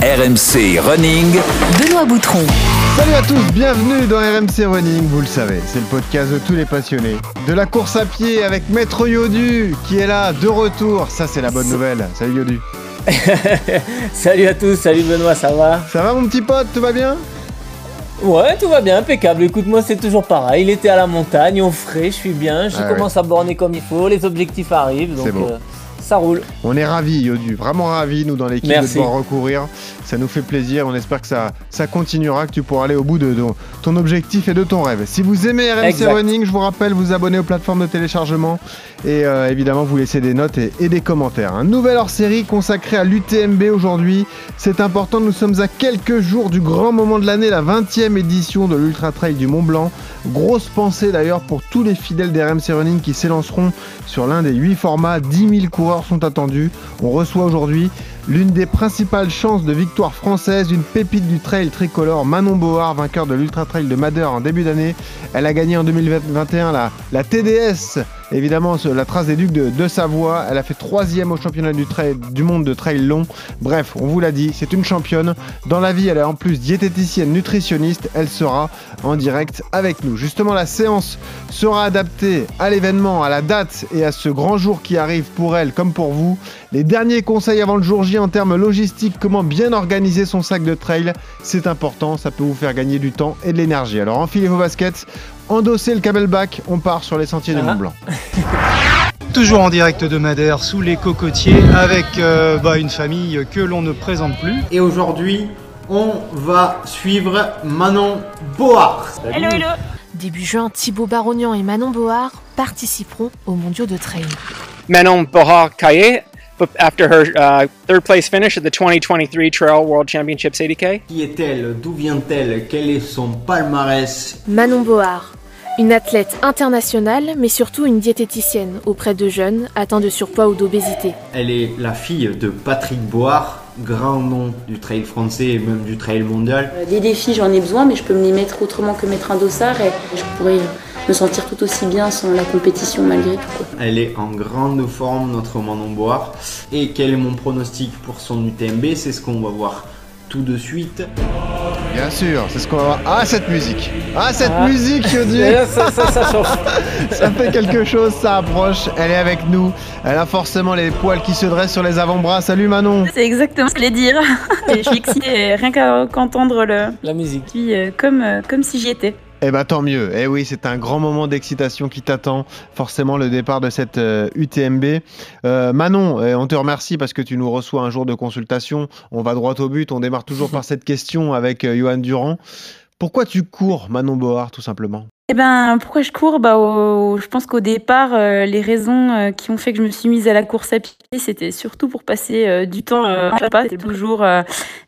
RMC Running. Benoît Boutron. Salut à tous, bienvenue dans RMC Running, vous le savez, c'est le podcast de tous les passionnés. De la course à pied avec Maître Yodu qui est là, de retour, ça c'est la bonne nouvelle. Salut Yodu. salut à tous, salut Benoît, ça va? Ça va mon petit pote, tout va bien? Ouais, tout va bien, impeccable. Écoute, moi c'est toujours pareil. Il était à la montagne, au frais, je suis bien, je Ah commence à borner comme il faut, les objectifs arrivent, donc C'est beau. euh, ça roule. On est ravis Yodu, vraiment ravis nous dans l'équipe de pouvoir recourir. Ça nous fait plaisir, on espère que ça, ça continuera, que tu pourras aller au bout de, de ton objectif et de ton rêve. Si vous aimez RMC Exact. Running, je vous rappelle, vous abonner aux plateformes de téléchargement et euh, évidemment vous laissez des notes et, et des commentaires. Un nouvel hors-série consacré à l'UTMB aujourd'hui. C'est important, nous sommes à quelques jours du grand moment de l'année, la 20e édition de l'Ultra Trail du Mont Blanc. Grosse pensée d'ailleurs pour tous les fidèles d'RMC Running qui s'élanceront sur l'un des 8 formats. 10 000 coureurs sont attendus. On reçoit aujourd'hui l'une des principales chances de victoire française, une pépite du trail tricolore, Manon Board, vainqueur de l'Ultra Trail de Madère en début d'année. Elle a gagné en 2021 la, la TDS, évidemment la trace des Ducs de, Savoie. Elle a fait troisième au championnat du, du monde de trail long. Bref, on vous l'a dit, c'est une championne. Dans la vie, elle est en plus diététicienne, nutritionniste. Elle sera en direct avec nous. Justement, la séance sera adaptée à l'événement, à la date et à ce grand jour qui arrive pour elle comme pour vous. Les derniers conseils avant le jour J en termes logistiques, comment bien organiser son sac de trail, c'est important, ça peut vous faire gagner du temps et de l'énergie. Alors enfilez vos baskets, endossez le camelback, on part sur les sentiers du Ah. Mont Blanc. Toujours en direct de Madère, sous les cocotiers, avec euh, bah, une famille que l'on ne présente plus. Et aujourd'hui, on va suivre Manon Board. Hello, hello Début juin, Thibaut Barognan et Manon Board participeront aux mondiaux de trail. Manon Kaye, but after her uh, third place finish at the 2023 Trail World Championships 80K. Qui est-elle? D'où vient-elle? Quel est son palmarès? Manon Board, une athlète internationale, mais surtout une diététicienne auprès de jeunes atteints de surpoids ou d'obésité. Elle est la fille de Patrick Board, grand nom du trail français et même du trail mondial. Euh, Des défis, j'en ai besoin, mais je peux me les mettre autrement que mettre un dossard et je pourrais me sentir tout aussi bien sans la compétition malgré tout. quoi. Elle est en grande forme, notre Manon Board. Et quel est mon pronostic pour son UTMB C'est ce qu'on va voir tout de suite. Bien sûr, c'est ce qu'on va voir. Ah cette musique Ah cette Ah. musique, là, ça, ça, ça. Ça fait quelque chose, ça approche. Elle est avec nous. Elle a forcément les poils qui se dressent sur les avant-bras. Salut Manon C'est exactement ce que je voulais dire. Et je suis excitée rien qu'à qu'entendre le. La musique. Puis, euh, comme, euh, comme si j'y étais. Eh ben tant mieux. Eh oui, c'est un grand moment d'excitation qui t'attend. Forcément, le départ de cette euh, UTMB. Euh, Manon, eh, on te remercie parce que tu nous reçois un jour de consultation. On va droit au but. On démarre toujours par cette question avec euh, Johan Durand. Pourquoi tu cours, Manon Board, tout simplement? Eh ben, pourquoi je cours? Bah, au- Je pense qu'au départ, euh, les raisons euh, qui ont fait que je me suis mise à la course à pied, c'était surtout pour passer euh, du temps en papa. C'était toujours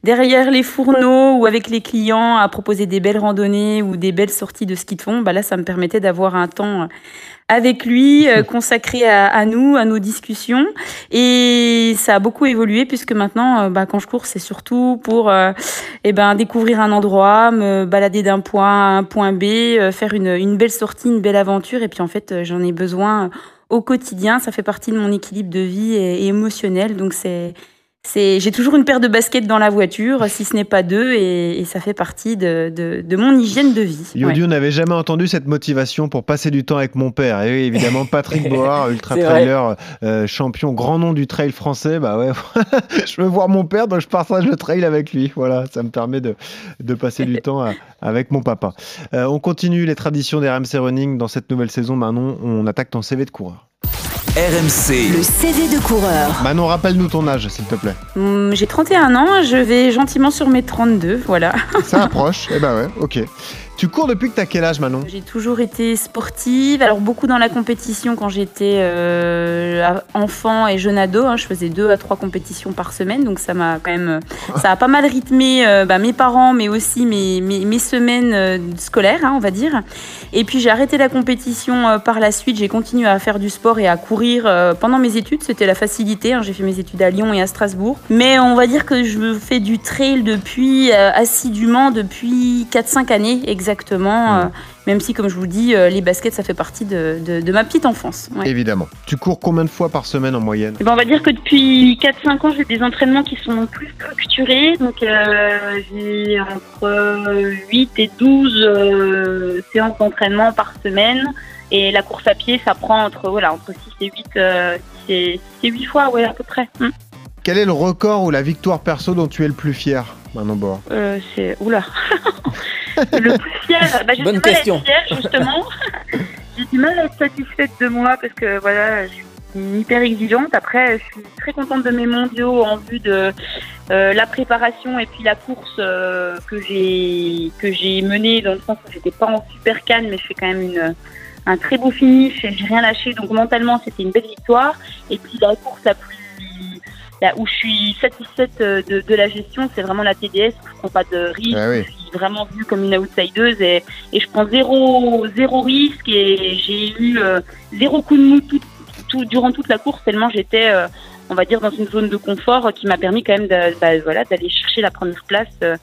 derrière les fourneaux ou avec les clients à proposer des belles randonnées ou des belles sorties de ski de fond. Bah, là, ça me permettait d'avoir un temps avec lui, euh, consacré à, à nous, à nos discussions. Et ça a beaucoup évolué puisque maintenant, euh, bah, quand je cours, c'est surtout pour euh, eh ben, découvrir un endroit, me balader d'un point à un point B, euh, faire une, une belle sortie, une belle aventure. Et puis en fait, j'en ai besoin au quotidien. Ça fait partie de mon équilibre de vie et, et émotionnel. Donc c'est, c'est, j'ai toujours une paire de baskets dans la voiture, si ce n'est pas deux, et, et ça fait partie de, de, de mon hygiène de vie. Yodu, Ouais. on n'avait jamais entendu cette motivation pour passer du temps avec mon père. Et oui, évidemment, Patrick Board, ultra trailer, euh, champion, grand nom du trail français. Bah ouais, je veux voir mon père, donc je partage le trail avec lui. Voilà, ça me permet de, de passer du temps à- avec mon papa. Euh, on continue les traditions des RMC Running dans cette nouvelle saison. Manon, on attaque ton CV de coureur. RMC, Le CV de coureur. Manon, rappelle-nous ton âge, s'il te plaît. Hum, J'ai 31 ans, je vais gentiment sur mes 32, voilà. Ça approche. eh ben ouais, ok. Tu cours depuis que t'as quel âge, Manon? J'ai toujours été sportive, alors beaucoup dans la compétition quand j'étais euh, enfant et jeune ado. hein. je faisais deux à trois compétitions par semaine, donc ça m'a quand même, ça a pas mal rythmé euh, bah, mes parents, mais aussi mes, mes, semaines euh, scolaires, hein, on va dire. Et puis j'ai arrêté la compétition euh, par la suite. J'ai continué à faire du sport et à courir euh, pendant mes études. C'était la facilité. hein. J'ai fait mes études à Lyon et à Strasbourg. Mais on va dire que je fais du trail depuis euh, assidûment depuis 4-5 années exactement exactement. euh, même si, comme je vous dis, euh, les baskets, ça fait partie de, de- de ma petite enfance. ouais. Évidemment. Tu cours combien de fois par semaine en moyenne? Eh ben, on va dire que depuis 4-5 ans, j'ai des entraînements qui sont plus structurés. Donc, euh, j'ai entre 8 et 12 euh, séances d'entraînement par semaine. Et la course à pied, ça prend entre, voilà, entre 6 et 8, euh, 6 et, 6 et 8 fois, ouais, à peu près. Mm. Quel est le record ou la victoire perso dont tu es le plus fier, Manon Boa Euh, c'est. Oula Le plus fier, bah, j'ai Bonne du mal question. à être fière, justement. j'ai du mal à être satisfaite de moi parce que voilà, je suis hyper exigeante. Après, je suis très contente de mes mondiaux en vue de euh, la préparation et puis la course euh, que j'ai que j'ai menée dans le sens où j'étais pas en super canne, mais je fais quand même une un très beau finish et j'ai rien lâché. Donc mentalement, c'était une belle victoire. Et puis la course la plus là où je suis satisfaite euh, de, de la gestion, c'est vraiment la TDS. Je prends pas de risque. Ah oui. Je suis vraiment vue comme une outsideuse et, et je prends zéro zéro risque et j'ai eu euh, zéro coup de mou tout, tout- durant toute la course tellement j'étais euh, on va dire dans une zone de confort qui m'a permis quand même de- bah, voilà d'aller chercher la première place euh,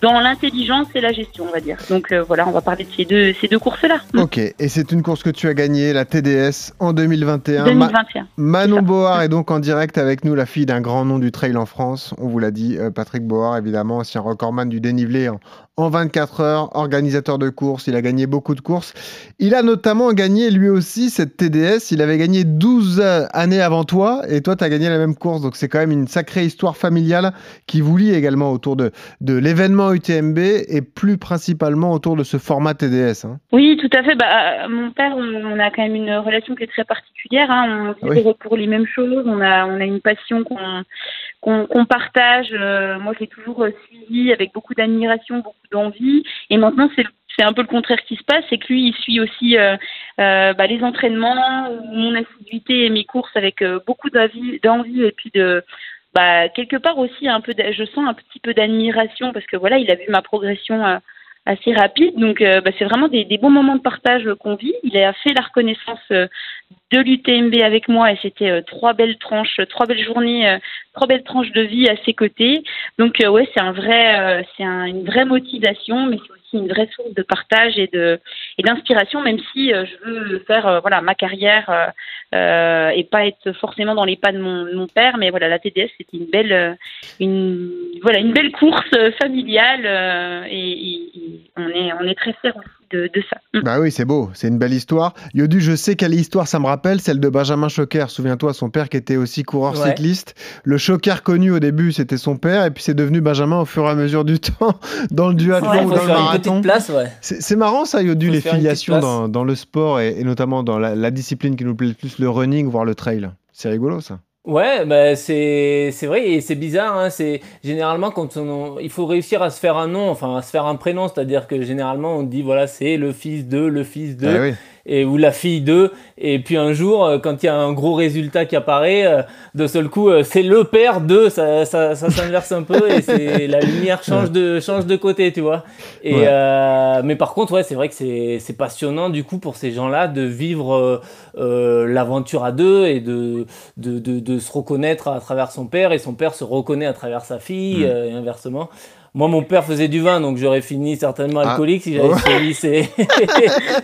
dans l'intelligence et la gestion on va dire. Donc euh, voilà, on va parler de ces deux ces deux courses là. Ok, et c'est une course que tu as gagnée, la TDS, en 2021. Ma- 2021. Manon Board est donc en direct avec nous, la fille d'un grand nom du trail en France. On vous l'a dit, euh, Patrick Board, évidemment, ancien recordman du dénivelé en, en 24 heures, organisateur de courses. Il a gagné beaucoup de courses. Il a notamment gagné lui aussi cette TDS. Il avait gagné 12 euh, années avant toi et toi, tu as gagné la même course. Donc c'est quand même une sacrée histoire familiale qui vous lie également autour de, de l'événement UTMB et plus principalement autour de ce format TDS. hein. Oui, tout à fait. Bah, euh, mon père, on, a quand même une relation qui est très particulière. Hein. On Oui. vibre pour les mêmes choses. On a, on a une passion qu'on qu'on partage. Euh, moi, je l'ai toujours euh, suivi avec beaucoup d'admiration, beaucoup d'envie. Et maintenant, c'est c'est un peu le contraire qui se passe, c'est que lui, il suit aussi euh, euh, bah, les entraînements, mon assiduité et mes courses avec euh, beaucoup d'envie et puis de bah, quelque part aussi un peu, je sens un petit peu d'admiration parce que voilà, il a vu ma progression euh, assez rapide. Donc, euh, bah, c'est vraiment des, des bons moments de partage euh, qu'on vit. Il a fait la reconnaissance euh, de l'UTMB avec moi et c'était euh, trois belles tranches, euh, trois belles journées, euh, trois belles tranches de vie à ses côtés. Donc, ouais, c'est un vrai, c'est un- une vraie motivation, mais c'est aussi une vraie source de partage et de et d'inspiration, même si je veux faire voilà ma carrière et pas être forcément dans les pas de mon, père. Mais voilà, la TDS c'était une belle, une voilà une belle course familiale et, on est on est très fiers de, de ça. Mm. Bah oui, c'est beau, c'est une belle histoire. Yodu, je sais quelle histoire ça me rappelle, celle de Benjamin Choquer. Souviens-toi, son père qui était aussi coureur Ouais. cycliste. Le Choquer connu au début, c'était son père, et puis c'est devenu Benjamin au fur et à mesure du temps dans le duathlon Ouais, ou dans le marathon. ouais. C'est marrant ça, Yodu, les filiations dans, dans le sport et, et notamment dans la, la discipline qui nous plaît le plus, le running, voire le trail. C'est rigolo ça. Ouais, bah c'est c'est vrai et c'est bizarre. Hein, c'est généralement quand on il faut réussir à se faire un nom, enfin à se faire un prénom, c'est-à-dire que généralement on dit voilà c'est le fils de, le fils de, Ah oui. Et ou la fille de, et puis un jour euh, quand il y a un gros résultat qui apparaît, euh, de seul coup euh, c'est le père de, ça ça, ça s'inverse un peu et c'est la lumière change de change de côté, tu vois. Et Ouais. euh, mais par contre ouais c'est vrai que c'est c'est passionnant du coup pour ces gens-là de vivre euh, euh, l'aventure à deux et de de, de, de se reconnaître à travers son père et son père se reconnaît à travers sa fille Mm. et inversement. Moi, mon père faisait du vin, donc j'aurais fini certainement Ah. alcoolique si j'avais Ouais. suivi ses,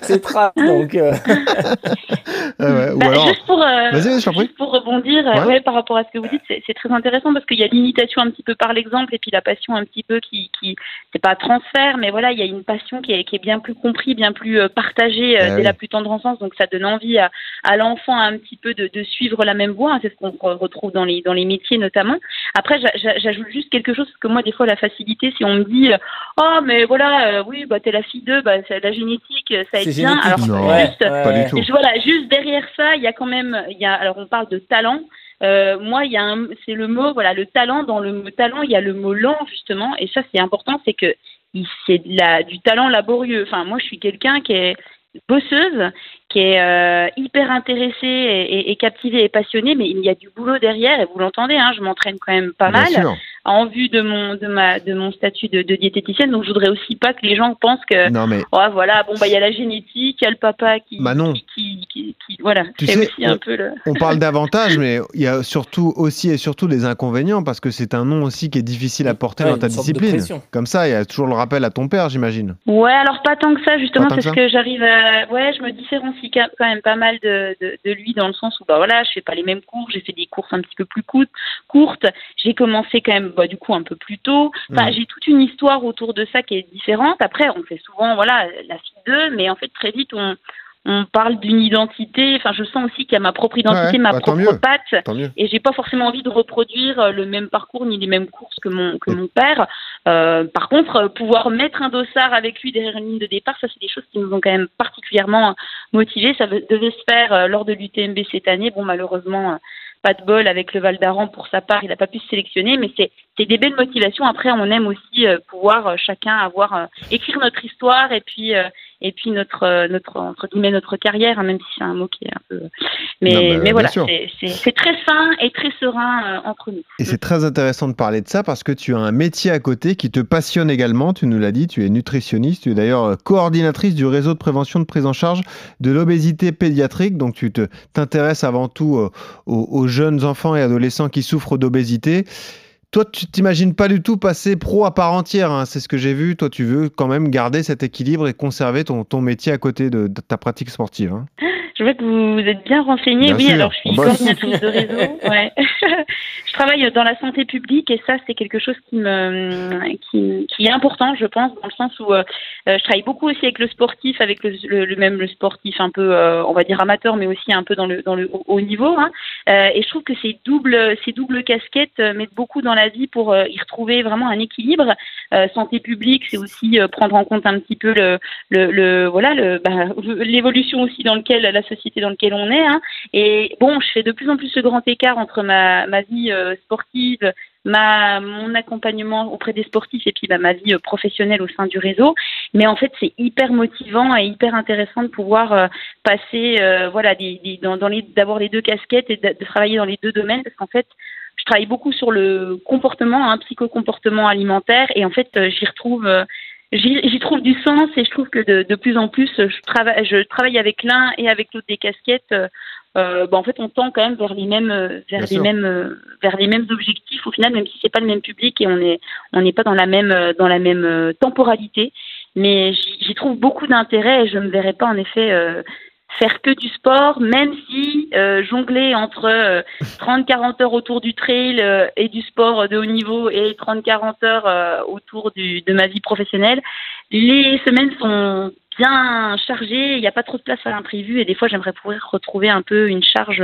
ses traces. Donc, euh, Ah ouais, Bah, alors- juste pour, euh, juste pour rebondir euh, Ouais. ouais, par rapport à ce que vous dites, c'est très intéressant parce qu'il y a l'imitation un petit peu par l'exemple et puis la passion un petit peu qui, qui c'est pas transfert, mais voilà, il y a une passion qui est, qui est bien plus comprise, bien plus euh, partagée euh, Ah dès oui. la plus tendre enfance, donc ça donne envie à, à l'enfant un petit peu de, de suivre la même voie, hein, c'est ce qu'on re- retrouve dans les, dans les métiers notamment. Après, j'a- j'a- j'ajoute juste quelque chose parce que moi, des fois, la facilité, si on me dit, oh, mais voilà, euh, oui, bah, t'es la fille d'eux, bah, c'est la génétique, ça aide bien. Alors, Non, juste, ouais, pas du tout. je- voilà, juste derrière ça, il y a quand même, il y a, alors on parle de talent. Euh, moi, il y a c'est le mot, voilà, le talent. Dans le mot talent, il y a le mot lent justement, et ça c'est important, c'est que c'est du talent laborieux. Enfin, moi, je suis quelqu'un qui est bosseuse, qui est euh, hyper intéressée et, et, et captivée et passionnée, mais il y a du boulot derrière, et vous l'entendez, hein, je m'entraîne quand même pas Bien mal. sûr. En vue de mon de ma de mon statut de, de diététicienne. Donc je voudrais aussi pas que les gens pensent que Non, mais oh, voilà bon bah il y a la génétique, il y a le papa qui Bah non. qui, qui, qui- voilà Tu c'est sais, aussi un peu le on parle d'avantages, mais il y a surtout aussi et surtout des inconvénients parce que c'est un nom aussi qui est difficile à porter Ouais, dans ta discipline. Comme ça, il y a toujours le rappel à ton père, j'imagine. Ouais, alors pas tant que ça, justement, que parce ça que j'arrive à. Ouais, je me différencie quand même pas mal de, de, de lui dans le sens où, bah voilà, je fais pas les mêmes cours, j'ai fait des courses un petit peu plus courtes. courtes. J'ai commencé quand même, bah, du coup, un peu plus tôt. Enfin, Mhm. j'ai toute une histoire autour de ça qui est différente. Après, on fait souvent, voilà, la fille d'eux, mais en fait, très vite, on. On parle d'une identité. Enfin, je sens aussi qu'il y a ma propre identité, Ouais, ma bah, propre patte Tant et j'ai pas forcément envie de reproduire euh, le même parcours ni les mêmes courses que mon que mon père. Euh, par contre, euh, pouvoir mettre un dossard avec lui derrière une ligne de départ, ça c'est des choses qui nous ont quand même particulièrement motivés. Ça devait se faire lors de l'UTMB cette année. Bon, malheureusement, pas de bol avec le Val d'Aran pour sa part, il n'a pas pu se sélectionner, mais c'est des belles motivations. Après, on aime aussi euh, pouvoir euh, chacun avoir euh, écrire notre histoire et puis et puis notre euh, notre entre guillemets notre carrière, hein, même si c'est un mot qui est un peu. Mais Non, bah, mais voilà, c'est très sain et très serein euh, entre nous. Et c'est très intéressant de parler de ça parce que tu as un métier à côté qui te passionne également. Tu nous l'as dit, tu es nutritionniste. Tu es d'ailleurs euh, coordinatrice du réseau de prévention de prise en charge de l'obésité pédiatrique. Donc tu t'intéresses avant tout aux, aux jeunes enfants et adolescents qui souffrent d'obésité. Toi, tu t'imagines pas du tout passer pro à part entière. hein. C'est ce que j'ai vu. Toi, tu veux quand même garder cet équilibre et conserver ton, métier à côté de, de ta pratique sportive. hein. Je vois que vous êtes bien renseigné. Bien oui, sûr, alors je suis coordinatrice de réseau. Ouais. je travaille dans la santé publique et ça, c'est quelque chose qui me qui, qui est important, je pense, dans le sens où euh, je travaille beaucoup aussi avec le sportif, avec le, le, le même le sportif un peu, euh, on va dire amateur, mais aussi un peu dans le dans le haut niveau. Hein. Euh, et je trouve que ces doubles ces doubles casquettes mettent beaucoup dans la vie pour y retrouver vraiment un équilibre. Santé publique, c'est aussi prendre en compte un petit peu le le, le voilà bah, l'évolution aussi dans lequel la société dans laquelle on est hein. et bon je fais de plus en plus ce grand écart entre ma ma vie euh, sportive ma mon accompagnement auprès des sportifs et puis bah, ma vie euh, professionnelle au sein du réseau mais en fait c'est hyper motivant et hyper intéressant de pouvoir euh, passer voilà des, dans, d'avoir les deux casquettes et de, travailler dans les deux domaines parce qu'en fait je travaille beaucoup sur le comportement, hein, psychocomportement alimentaire, et en fait, j'y retrouve, j'y j'y trouve du sens, et je trouve que de, de plus en plus, je travaille, je travaille avec l'un et avec l'autre des casquettes. euh, euh, bah, en fait, on tend quand même vers les mêmes, euh, vers Bien les sûr. mêmes, euh, vers les mêmes objectifs au final, même si c'est pas le même public et on est, on n'est pas dans la même, dans la même temporalité. Mais j'y j'y trouve beaucoup d'intérêt et je ne verrais pas en effet. euh, faire que du sport, même si euh, jongler entre euh, 30-40 heures autour du trail euh, et du sport de haut niveau et 30-40 heures euh, autour du, de ma vie professionnelle, les semaines sont bien chargées, il n'y a pas trop de place à l'imprévu et des fois j'aimerais pouvoir retrouver un peu une charge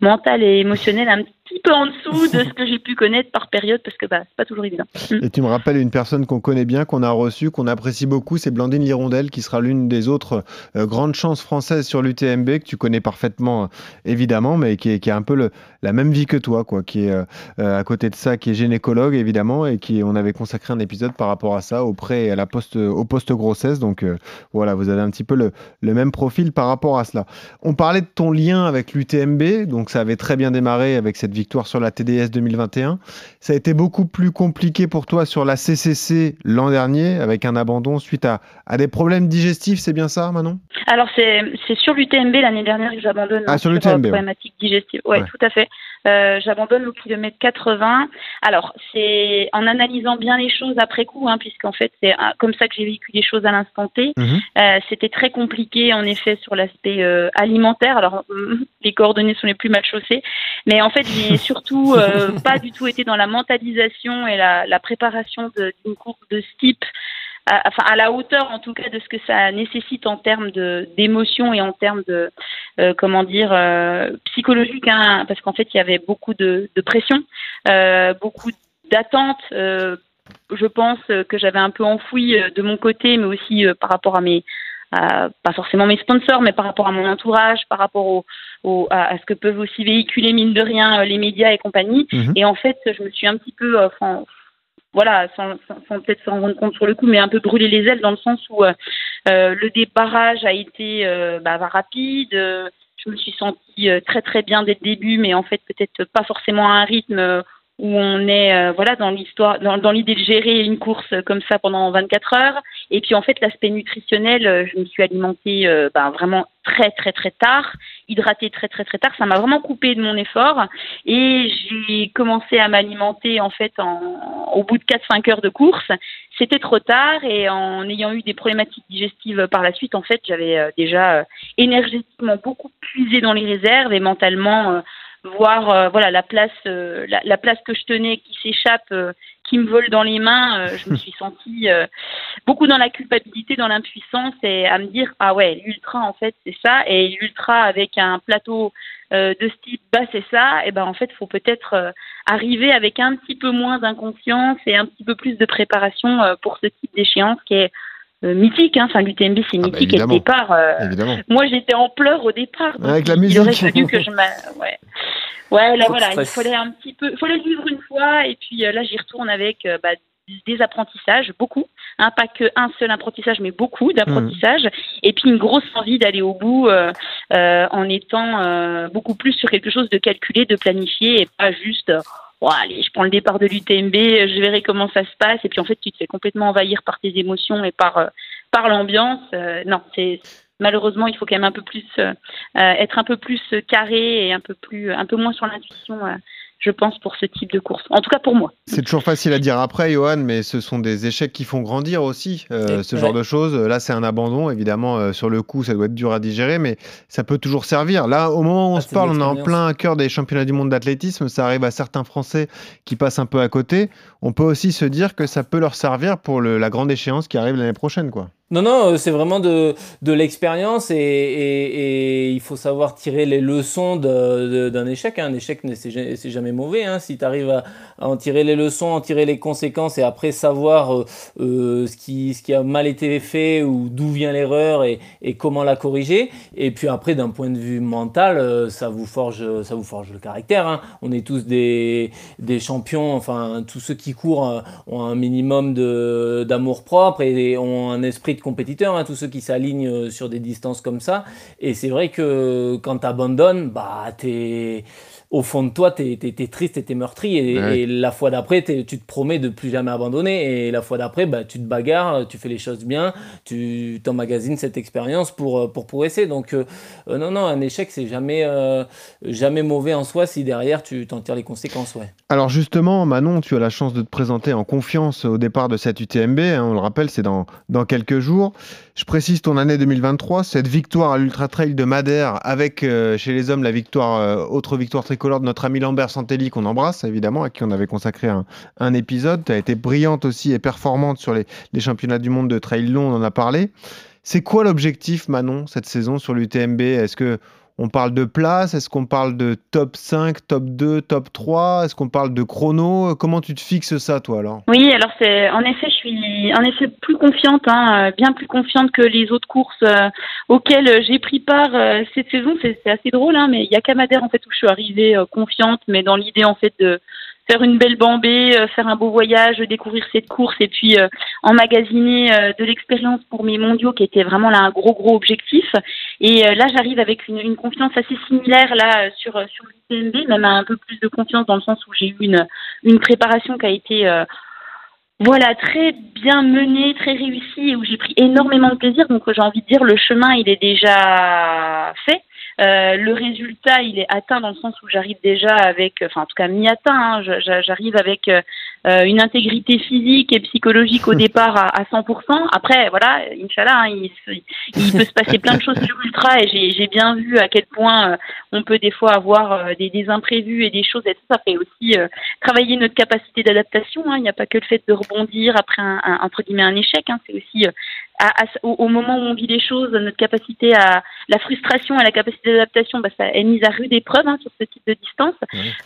mentale et émotionnelle un petit peu en dessous de ce que j'ai pu connaître par période parce que bah, c'est pas toujours évident. Et tu me rappelles une personne qu'on connaît bien, qu'on a reçue, qu'on apprécie beaucoup, c'est Blandine Lirondelle, qui sera l'une des autres euh, grandes chances françaises sur l'UTMB, que tu connais parfaitement, euh, évidemment, mais qui, est, a un peu la même vie que toi, quoi, qui est euh, à côté de ça, qui est gynécologue, évidemment, et qui, on avait consacré un épisode par rapport à ça, au pré et à la post, au post-grossesse. Donc euh, voilà, vous avez un petit peu le, le même profil par rapport à cela. On parlait de ton lien avec l'UTMB, donc ça avait très bien démarré avec cette victoire sur la TDS 2021. Ça a été beaucoup plus compliqué pour toi sur la CCC l'an dernier, avec un abandon suite à, à des problèmes digestifs, c'est bien ça, Manon? Alors c'est sur l'UTMB l'année dernière que j'abandonne Ah, hein, sur euh, l'UTMB, ouais. problématique digestive. Ouais, Ouais. tout à fait. Euh, j'abandonne au kilomètre 80. Alors c'est en analysant bien les choses après coup, hein, puisqu'en fait c'est ah, comme ça que j'ai vécu les choses à l'instant T. Mhm. Euh, C'était très compliqué en effet sur l'aspect euh, alimentaire. Alors hum, les coordonnées sont les plus mal chaussées, mais en fait j'ai surtout euh, pas du tout été dans la mentalisation et la, la préparation d'une course de ce type à, enfin à la hauteur en tout cas de ce que ça nécessite en termes de d'émotion et en termes de euh, comment dire euh, psychologique hein, parce qu'en fait il y avait beaucoup de, de pression euh, beaucoup d'attentes euh, je pense euh, que j'avais un peu enfoui euh, de mon côté mais aussi euh, par rapport à mes à- pas forcément mes sponsors, mais par rapport à mon entourage, par rapport au, au- à, ce que peuvent aussi véhiculer mine de rien euh, les médias et compagnie. Mhm. Et en fait, je me suis un petit peu, euh, enfin, voilà, sans, sans, sans peut-être s'en rendre compte sur le coup, mais un peu brûler les ailes dans le sens où euh, euh, le débarrage a été euh, bah, rapide. je me suis sentie très très bien dès le début, mais en fait peut-être pas forcément à un rythme où on est voilà dans l'histoire, dans, dans l'idée de gérer une course comme ça pendant 24 heures. Et puis en fait, l'aspect nutritionnel, euh, je me suis alimentée euh, ben, vraiment très très très tard, hydratée très très très tard. Ça m'a vraiment coupé de mon effort et j'ai commencé à m'alimenter en fait en, au bout de 4-5 heures de course. C'était trop tard et en ayant eu des problématiques digestives par la suite, en fait, j'avais déjà énergétiquement beaucoup puisé dans les réserves et mentalement voir euh, voilà la place euh, la, la, place que je tenais qui s'échappe euh, qui me vole dans les mains je me suis sentie beaucoup dans la culpabilité dans l'impuissance et à me dire ah ouais l'ultra en fait c'est ça et l'ultra avec un plateau de ce type bah c'est ça et ben en fait faut peut-être arriver avec un petit peu moins d'inconscience et un petit peu plus de préparation pour ce type d'échéance qui est euh, mythique. Hein. Enfin, l'UTMB, c'est Ah bah, mythique et le départ. euh, moi, j'étais en pleurs au départ. donc Avec la il- Il aurait musique. fallu que je m'a... Ouais. Ouais, là, voilà, il fallait un petit peu... Il fallait vivre une fois. Et puis euh, là, j'y retourne avec euh, bah, des apprentissages, beaucoup. Hein, pas que un seul apprentissage, mais beaucoup d'apprentissages. Et puis une grosse envie d'aller au bout euh, euh, en étant euh, beaucoup plus sur quelque chose de calculé, de planifié et pas juste... Oh, allez, je prends le départ de l'UTMB, je verrai comment ça se passe, et puis en fait, tu te fais complètement envahir par tes émotions et par, par l'ambiance. Non, c'est malheureusement, il faut quand même un peu plus euh, être un peu plus carré et un peu plus, un peu moins sur l'intuition, euh, je pense, pour ce type de course. En tout cas pour moi. C'est toujours facile à dire après, Johan, mais ce sont des échecs qui font grandir aussi, euh, ce genre de choses. Là, c'est un abandon, évidemment, euh, sur le coup, ça doit être dur à digérer, mais ça peut toujours servir. Là, au moment où on Ah, se parle, on est en plein cœur des championnats du monde d'athlétisme, ça arrive à certains Français qui passent un peu à côté. On peut aussi se dire que ça peut leur servir pour le- la grande échéance qui arrive l'année prochaine, quoi. Non, non, euh, c'est vraiment de, de l'expérience et, il faut savoir tirer les leçons d'un échec. hein. Un échec, c'est ja- c'est jamais mauvais. Hein. Si tu arrives à, en tirer les leçons, en tirer les conséquences et après savoir euh, euh, ce, qui, ce qui a mal été fait ou d'où vient l'erreur et, et comment la corriger. Et puis après, d'un point de vue mental, ça vous forge, ça vous forge le caractère. hein. On est tous des, des champions, enfin, tous ceux qui courent ont un minimum d'amour propre et ont un esprit de compétiteur, hein, tous ceux qui s'alignent euh, sur des distances comme ça. Et c'est vrai que quand tu abandonnes, bah, t'es au fond de toi, tu es, triste et tu es meurtri. Et, Ouais. et la fois d'après, t'es- tu te promets de plus jamais abandonner. Et la fois d'après, bah, tu te bagarres, tu fais les choses bien, tu t'emmagasines cette expérience pour, euh, pour progresser. Donc, euh, euh, non, non, un échec, c'est jamais, euh, jamais mauvais en soi si derrière tu t'en tires les conséquences. Ouais. Alors justement, Manon, tu as la chance de te présenter en confiance au départ de cette UTMB. hein, on le rappelle, c'est dans, dans quelques jours. Je précise ton année 2023, cette victoire à l'Ultra Trail de Madère avec euh, chez les hommes la victoire, autre victoire tricolore de notre ami Lambert Santelli qu'on embrasse évidemment, à qui on avait consacré un, un épisode. Tu as été brillante aussi et performante sur les, les championnats du monde de trail long, on en a parlé. C'est quoi l'objectif, Manon, cette saison sur l'UTMB? Est-ce que on parle de place Est-ce qu'on parle de top 5, top 2, top 3 Est-ce qu'on parle de chrono? Comment tu te fixes ça, toi, alors? Oui, alors c'est en effet, je suis en effet plus confiante, hein, euh, bien plus confiante que les autres courses euh, auxquelles j'ai pris part euh, cette saison. C'est assez drôle, hein, mais il y a qu'à Madère en fait où je suis arrivée euh, confiante, mais dans l'idée en fait de faire une belle bambée, euh, faire un beau voyage, découvrir cette course et puis euh, emmagasiner euh, de l'expérience pour mes mondiaux qui était vraiment là un gros gros objectif. Et là, j'arrive avec une, confiance assez similaire là sur sur l'UTMB, même un peu plus de confiance dans le sens où j'ai eu une une préparation qui a été voilà, très bien menée, très réussie et où j'ai pris énormément de plaisir. Donc j'ai envie de dire le chemin il est déjà fait. Euh, le résultat il est atteint dans le sens où j'arrive déjà avec, enfin en tout cas mi-atteint, hein, j'arrive avec euh, euh, une intégrité physique et psychologique au départ à, à 100%. Après voilà, Inch'Allah, hein, il, se- il peut se passer plein de choses sur Ultra et j'ai bien vu à quel point euh, on peut des fois avoir euh, des, des imprévus et des choses et tout ça fait aussi euh, travailler notre capacité d'adaptation. hein. Il n'y a pas que le fait de rebondir après un, un- entre guillemets un échec. hein. C'est aussi euh, à- à- au, au moment où on vit les choses, notre capacité à la frustration et la capacité d'adaptation, bah, ça est mise à rude épreuve hein, sur ce type de distance.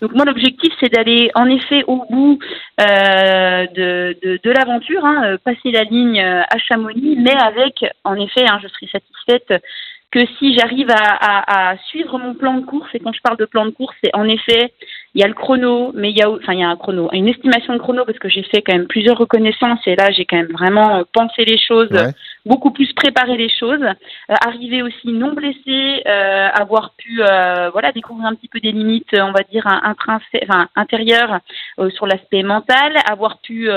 Donc moi l'objectif c'est d'aller en effet au bout euh, de, de, l'aventure, hein, euh, passer la ligne euh, à Chamonix, mais avec en effet, hein, je serai satisfaite que si j'arrive à suivre mon plan de course, et quand je parle de plan de course, c'est en effet, il y a le chrono, mais il y a, enfin, il y a un chrono, une estimation de chrono, parce que j'ai fait quand même plusieurs reconnaissances, et là, j'ai quand même vraiment euh, pensé les choses Ouais. beaucoup plus préparer les choses, euh, arriver aussi non blessé, euh, avoir pu euh, voilà découvrir un petit peu des limites, on va dire enfin, intérieures sur l'aspect mental, avoir pu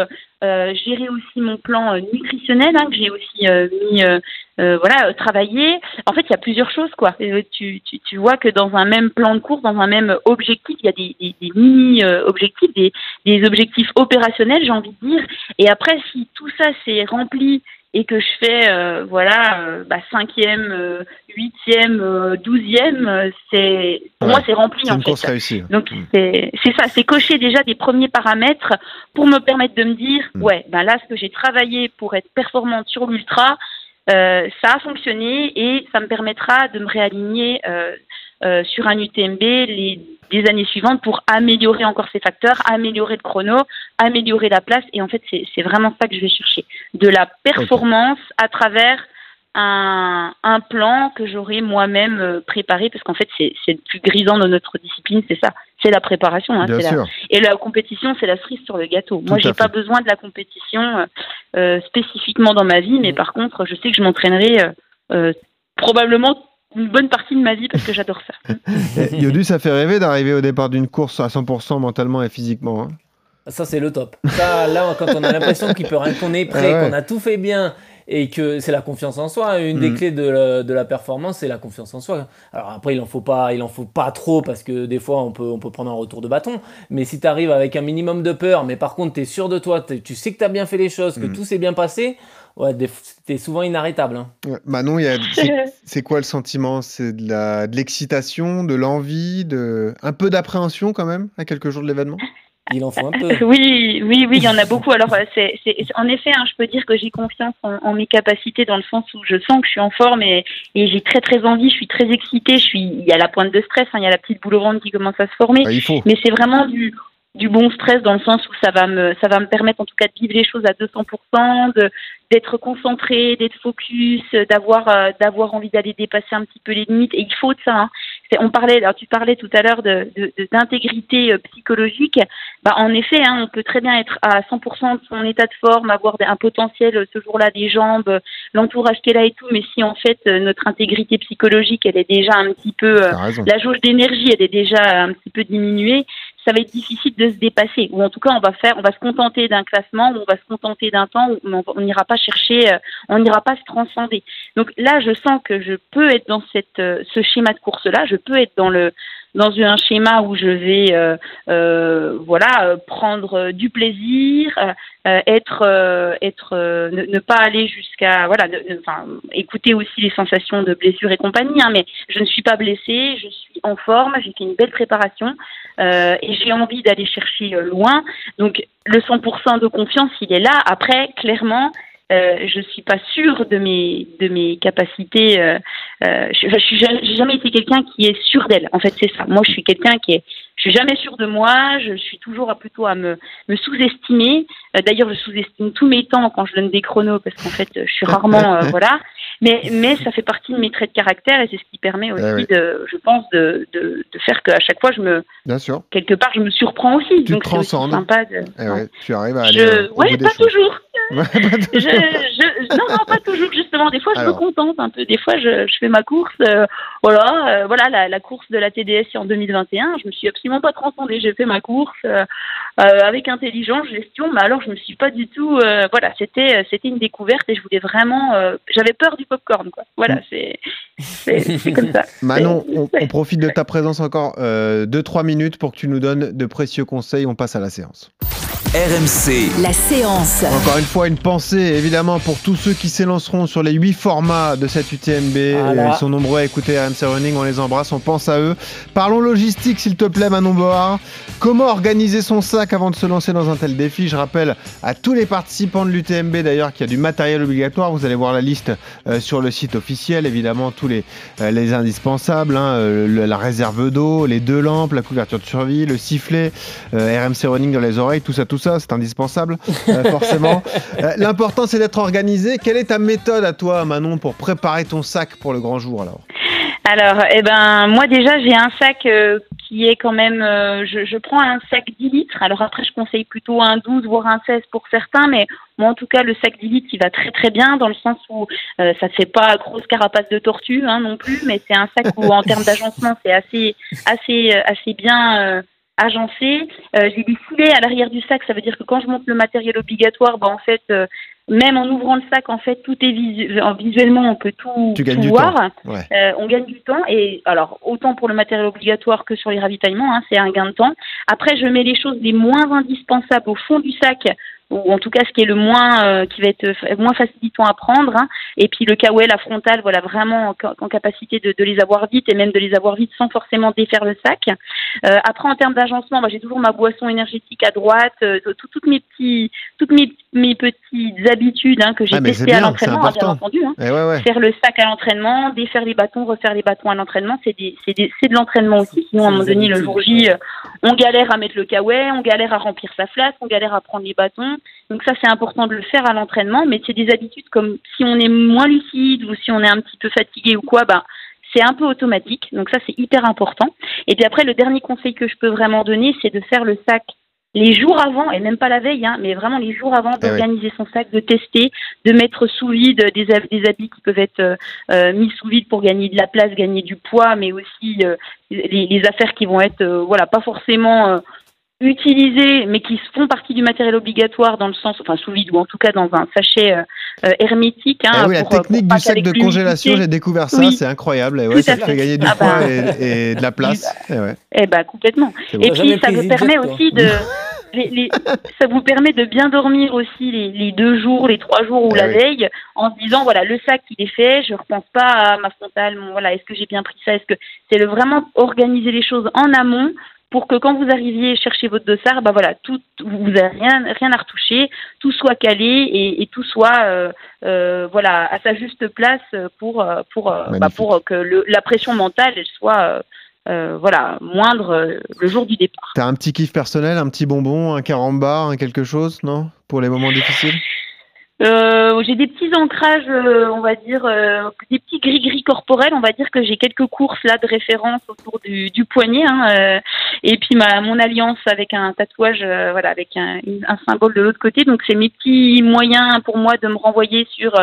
gérer aussi mon plan nutritionnel hein, que j'ai aussi mis voilà travailler. En fait, il y a plusieurs choses quoi. Tu, tu, tu, vois que dans un même plan de course, dans un même objectif, il y a des, des, des mini objectifs, des, des objectifs opérationnels, j'ai envie de dire. Et après, si tout ça s'est rempli et que je fais euh, voilà euh, bah, cinquième, euh, huitième, douzième, c'est pour moi c'est rempli en fait. Donc mm. c'est c'est ça, c'est cocher déjà des premiers paramètres pour me permettre de me dire mm. ouais bah là ce que j'ai travaillé pour être performante sur l'ultra, ça a fonctionné et ça me permettra de me réaligner sur un UTMB les des années suivantes pour améliorer encore ces facteurs, améliorer le chrono, améliorer la place. Et en fait, c'est vraiment ça que je vais chercher. De la performance à travers un, un plan que j'aurais moi-même euh, préparé, parce qu'en fait, c'est le plus grisant de notre discipline, c'est ça. C'est la préparation. Hein, la... Et la compétition, c'est la cerise sur le gâteau. moi, j'ai pas besoin de la compétition euh, euh, spécifiquement dans ma vie, mais par contre, je sais que je m'entraînerai euh, probablement une bonne partie de ma vie parce que j'adore ça. Yodu, ça fait rêver d'arriver au départ d'une course à 100% mentalement et physiquement. Hein. ça, c'est le top. Ça, là, quand on a l'impression qu'on est prêt, qu'on a tout fait bien et que c'est la confiance en soi. Une des mm. clés de la, de la performance, c'est la confiance en soi. Alors après, il en faut pas, il en faut pas trop parce que des fois, on peut, on peut prendre un retour de bâton. Mais si tu arrives avec un minimum de peur, mais par contre, tu es sûr de toi, tu sais que tu as bien fait les choses, que mm. tout s'est bien passé, ouais, c'était souvent inarrêtable. Hein. Manon, c'est quoi le sentiment? C'est de l'excitation, de l'envie, de un peu d'appréhension quand même à quelques jours de l'événement? Il en faut un peu. Oui, oui, oui, il y en a beaucoup. Alors, euh, c'est, en effet, hein, je peux dire que j'ai confiance en, mes capacités dans le sens où je sens que je suis en forme et, et j'ai très, très envie. Je suis très excitée. Je suis, il y a la pointe de stress. Hein, il y a la petite boule au ventre qui commence à se former. Bah, il faut. Mais c'est vraiment du, du bon stress dans le sens où ça va me ça va me permettre en tout cas de vivre les choses à 200%, de d'être concentré, d'être focus, d'avoir euh, d'avoir envie d'aller dépasser un petit peu les limites et il faut de ça. Hein. On parlait, alors tu parlais tout à l'heure de, d'intégrité euh, psychologique. Bah en effet, hein, on peut très bien être à 100% de son état de forme, avoir un potentiel euh, ce jour-là des jambes, l'entourage qu'elle a et tout, mais si en fait notre intégrité psychologique elle est déjà un petit peu, la jauge d'énergie elle est déjà un petit peu diminuée, ça va être difficile de se dépasser. Ou en tout cas, on va faire, on va se contenter d'un classement, on va se contenter d'un temps, on n'ira pas chercher, euh, on n'ira pas se transcender. Donc là, je sens que je peux être dans euh, ce schéma de course-là, je peux être dans le dans un schéma où je vais euh, euh, voilà prendre du plaisir, euh, être être ne, pas aller jusqu'à voilà enfin écouter aussi les sensations de blessure et compagnie hein, mais je ne suis pas blessée, je suis en forme, j'ai fait une belle préparation et j'ai envie d'aller chercher loin. Donc le 100% de confiance, il est là. Après, clairement, euh, je suis pas sûre de mes de mes capacités. Euh, euh, je, je suis j'ai jamais été quelqu'un qui est sûr d'elle. En fait, c'est ça. Moi, je suis quelqu'un qui est je suis jamais sûre de moi, je suis toujours plutôt à me, me sous-estimer. Euh, d'ailleurs, je sous-estime tous mes temps quand je donne des chronos parce qu'en fait, je suis rarement euh, voilà. Mais mais ça fait partie de mes traits de caractère et c'est ce qui permet aussi de, je pense, de, de, de faire qu'à chaque fois, je me Bien sûr. quelque part, je me surprends aussi. Tu Donc c'est sympa. De, eh ouais, tu arrives à aller. Je, ouais, pas toujours. je, je, non, non, pas toujours justement. Des fois, je me contente un peu. Des fois, je, je fais ma course. Euh, voilà, voilà, la, la, course de la TDS en 2021. Je me suis absolument pas transcendé. J'ai fait ma course euh, euh, avec intelligence, gestion, mais alors je me suis pas du tout. Euh, voilà, c'était c'était une découverte et je voulais vraiment. J'avais peur du popcorn, quoi. Voilà, mm. c'est c'est comme ça. Manon, on, on, profite de ta présence encore 2-3 minutes pour que tu nous donnes de précieux conseils. On passe à la séance. RMC. La séance. Encore une fois, une pensée évidemment pour tous ceux qui s'élanceront sur les 8 formats de cette UTMB. Ils sont nombreux à écouter RMC Running, on les embrasse, on pense à eux. Parlons logistique s'il te plaît Manon Board. Comment organiser son sac avant de se lancer dans un tel défi Je rappelle à tous les participants de l'UTMB d'ailleurs qu'il y a du matériel obligatoire. Vous allez voir la liste euh, sur le site officiel, évidemment tous les, euh, les indispensables, hein, euh, la réserve d'eau, les deux lampes, la couverture de survie, le sifflet, RMC Running dans les oreilles, tout ça, tout ça c'est indispensable, euh, forcément. Euh, l'important, c'est d'être organisé. Quelle est ta méthode à toi, Manon, pour préparer ton sac pour le grand jour alors? Alors, eh ben, moi déjà, j'ai un sac euh, qui est quand même, euh, je, je, prends un sac 10 litres. Alors après, je conseille plutôt un 12 voire un 16 pour certains, mais moi en tout cas, le sac 10 litres, il va très très bien dans le sens où euh, ça fait pas grosse carapace de tortue hein, non plus, mais c'est un sac où en termes d'agencement, c'est assez assez assez bien. Euh, agencé. Euh, j'ai des filets à l'arrière du sac, ça veut dire que quand je monte le matériel obligatoire, bah, en fait, même en ouvrant le sac, en fait, tout est visuellement, on peut tout, voir. Euh, on gagne du temps. Et alors, autant pour le matériel obligatoire que sur les ravitaillements, hein, c'est un gain de temps. Après, je mets les choses les moins indispensables au fond du sac ou en tout cas ce qui est le moins euh, qui va être moins facilitant à prendre hein. et puis le kawaii la frontale voilà vraiment en, capacité de, de, les avoir vite et même de les avoir vite sans forcément défaire le sac euh, après en termes d'agencement bah, j'ai toujours ma boisson énergétique à droite euh, toutes mes petits toutes mes, mes petites habitudes hein, que j'ai ah, testées à l'entraînement bien entendu hein. Eh faire le sac à l'entraînement défaire les bâtons refaire les bâtons à l'entraînement c'est de l'entraînement aussi sinon à un moment donné le jour J on galère à mettre le kawaii on galère à remplir sa flasque on galère à prendre les bâtons donc ça, c'est important de le faire à l'entraînement, mais c'est des habitudes comme si on est moins lucide ou si on est un petit peu fatigué ou quoi, ben, c'est un peu automatique. Donc ça, c'est hyper important. Et puis après, le dernier conseil que je peux vraiment donner, c'est de faire le sac les jours avant, et même pas la veille, hein, mais vraiment les jours avant, eh d'organiser son sac, de tester, de mettre sous vide des, des habits qui peuvent être euh, euh, mis sous vide pour gagner de la place, gagner du poids, mais aussi euh, les, les, affaires qui vont être, voilà, pas forcément utilisés, mais qui font partie du matériel obligatoire dans le sens, enfin sous vide ou en tout cas dans un sachet euh, euh, hermétique. Hein, eh oui, la technique du sac de congélation, j'ai découvert ça, c'est incroyable. Et ouais, ça fait gagner du ah poids bah. et, de la place. Et eh, ouais. eh bah complètement. Et puis ça me permet aussi de les, ça vous permet de bien dormir aussi les, les deux jours, les trois jours ou eh la veille, en se disant voilà le sac il est fait, je repense pas à ma frontale, voilà est-ce que j'ai bien pris ça, est-ce que c'est le vraiment organiser les choses en amont pour que quand vous arriviez chercher votre dossard, bah voilà, tout, vous n'avez rien, rien à retoucher, tout soit calé et, et tout soit euh, euh, voilà à sa juste place pour pour bah, pour que le, la pression mentale elle soit euh, voilà moindre le jour du départ. T'as un petit kiff personnel, un petit bonbon, un carambar, quelque chose, non, pour les moments difficiles? Euh, j'ai des petits ancrages, euh, on va dire, euh, des petits gris-gris corporels. On va dire que j'ai quelques courses là de référence autour du, du poignet. Hein, euh, et puis ma, mon alliance avec un tatouage, voilà, avec un, un, symbole de l'autre côté. Donc c'est mes petits moyens pour moi de me renvoyer sur,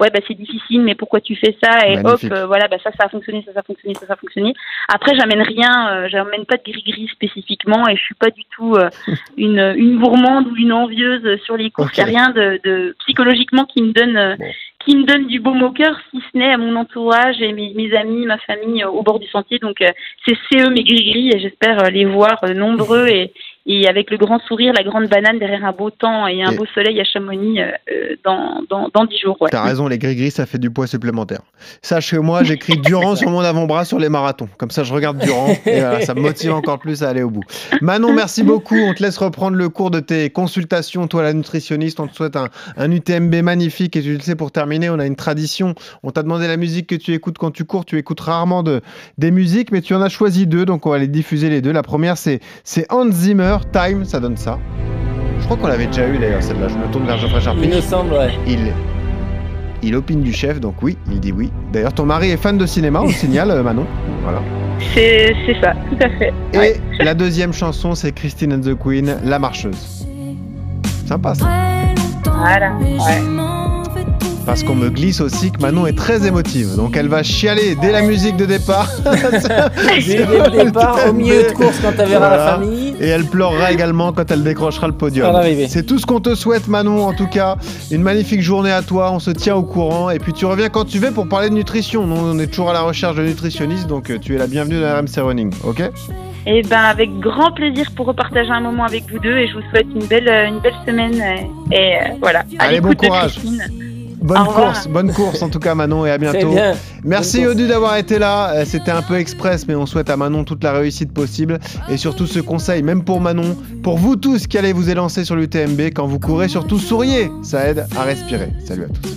ouais, bah c'est difficile, mais pourquoi tu fais ça? Et hop, voilà, bah ça, ça a fonctionné, ça, ça a fonctionné, ça, ça a fonctionné. Après, j'amène rien, j'amène pas de gris-gris spécifiquement, et je suis pas du tout une, une gourmande ou une envieuse sur les courses. Il a rien de, de psychologiquement qui me donne euh, qui me donne du baume au cœur, si ce n'est à mon entourage et mes, mes amis, ma famille euh, au bord du sentier. Donc euh, c'est eux mes gris-gris et j'espère les voir nombreux et, et avec le grand sourire, la grande banane derrière un beau temps et un beau soleil à Chamonix euh, euh dans, dans, dans 10 jours. Ouais. T'as raison, les gris-gris, ça fait du poids supplémentaire. Sache que moi, j'écris Durand sur mon avant-bras sur les marathons. Comme ça, je regarde Durand et voilà, ça me motive encore plus à aller au bout. Manon, merci beaucoup. On te laisse reprendre le cours de tes consultations. Toi, la nutritionniste, on te souhaite un, un UTMB magnifique. Et tu le sais, pour terminer, on a une tradition. On t'a demandé la musique que tu écoutes quand tu cours. Tu écoutes rarement de, des musiques, mais tu en as choisi deux. Donc, on va les diffuser les deux. La première, c'est Hans Zimmer. Time, ça donne ça. Je crois qu'on l'avait déjà eu d'ailleurs celle-là. Je me tourne vers Geoffrey Charpie. Il me semble, ouais. Il, il opine du chef, donc oui, il dit oui. D'ailleurs, ton mari est fan de cinéma, on signale, euh, Manon. Voilà. C'est ça, tout à fait. Et la deuxième chanson, c'est Christine and the Queen, La Marcheuse. Sympa ça. Voilà, ouais parce qu'on me glisse aussi que Manon est très émotive. Donc elle va chialer dès la musique de départ. dès le départ, au milieu de course quand elle verra la famille. Et elle pleurera également quand elle décrochera le podium. C'est tout ce qu'on te souhaite Manon en tout cas. Une magnifique journée à toi, on se tient au courant. Et puis tu reviens quand tu veux pour parler de nutrition. Nous on est toujours à la recherche de nutritionnistes, donc euh, tu es la bienvenue dans RMC Running, ok? Et eh ben avec grand plaisir pour repartager un moment avec vous deux et je vous souhaite une belle, une belle semaine et, euh, voilà. Allez, bon courage. Bonne course, bonne course en tout cas Manon et à bientôt. Merci Yodu d'avoir été là. Euh, c'était un peu express mais on souhaite à Manon toute la réussite possible et surtout ce conseil, même pour Manon, pour vous tous qui allez vous élancer sur l'UTMB, quand vous courez, surtout souriez, ça aide à respirer. Salut à tous.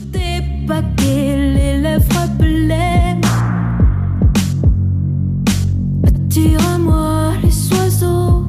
moi les oiseaux